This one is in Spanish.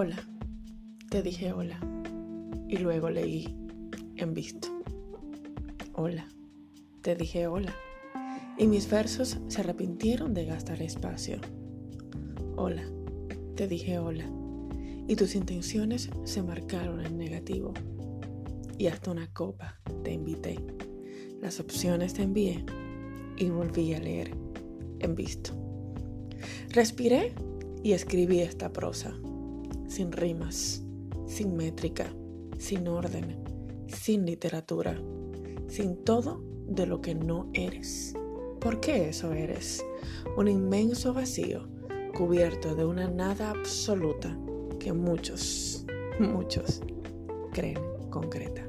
Hola, te dije hola y luego leí en visto. Hola, te dije hola y mis versos se arrepintieron de gastar espacio. Hola, te dije hola y tus intenciones se marcaron en negativo y hasta una copa te invité. Las opciones te envié y volví a leer en visto. Respiré y escribí esta prosa sin rimas, sin métrica, sin orden, sin literatura, sin todo de lo que no eres. ¿Por qué eso eres? Un inmenso vacío cubierto de una nada absoluta que muchos, muchos creen concreta.